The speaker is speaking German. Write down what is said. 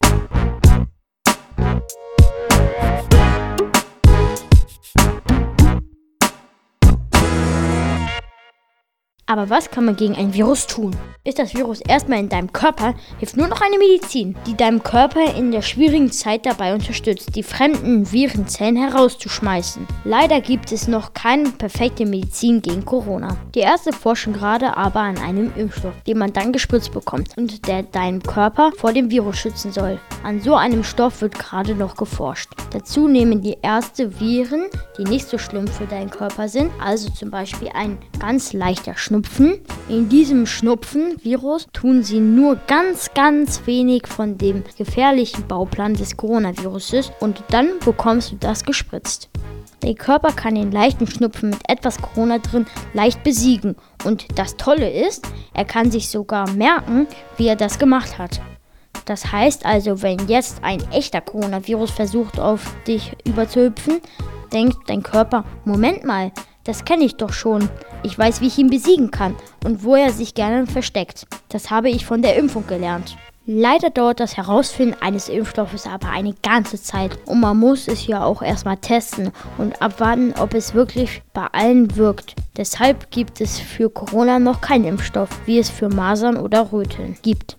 you Aber was kann man gegen ein Virus tun? Ist das Virus erstmal in deinem Körper, hilft nur noch eine Medizin, die deinem Körper in der schwierigen Zeit dabei unterstützt, die fremden Virenzellen herauszuschmeißen. Leider gibt es noch keine perfekte Medizin gegen Corona. Die Ärzte forschen gerade aber an einem Impfstoff, den man dann gespritzt bekommt und der deinen Körper vor dem Virus schützen soll. An so einem Stoff wird gerade noch geforscht. Dazu nehmen die Ärzte Viren, die nicht so schlimm für deinen Körper sind, also zum Beispiel ein ganz leichter Schnupfen Schnupfen. In diesem Schnupfenvirus tun sie nur ganz, ganz wenig von dem gefährlichen Bauplan des Coronaviruses und dann bekommst du das gespritzt. Der Körper kann den leichten Schnupfen mit etwas Corona drin leicht besiegen. Und das Tolle ist, er kann sich sogar merken, wie er das gemacht hat. Das heißt also, wenn jetzt ein echter Coronavirus versucht, auf dich überzuhüpfen, denkt dein Körper, Moment mal, das kenne ich doch schon. Ich weiß, wie ich ihn besiegen kann und wo er sich gerne versteckt. Das habe ich von der Impfung gelernt. Leider dauert das Herausfinden eines Impfstoffes aber eine ganze Zeit und man muss es ja auch erstmal testen und abwarten, ob es wirklich bei allen wirkt. Deshalb gibt es für Corona noch keinen Impfstoff, wie es für Masern oder Röteln gibt.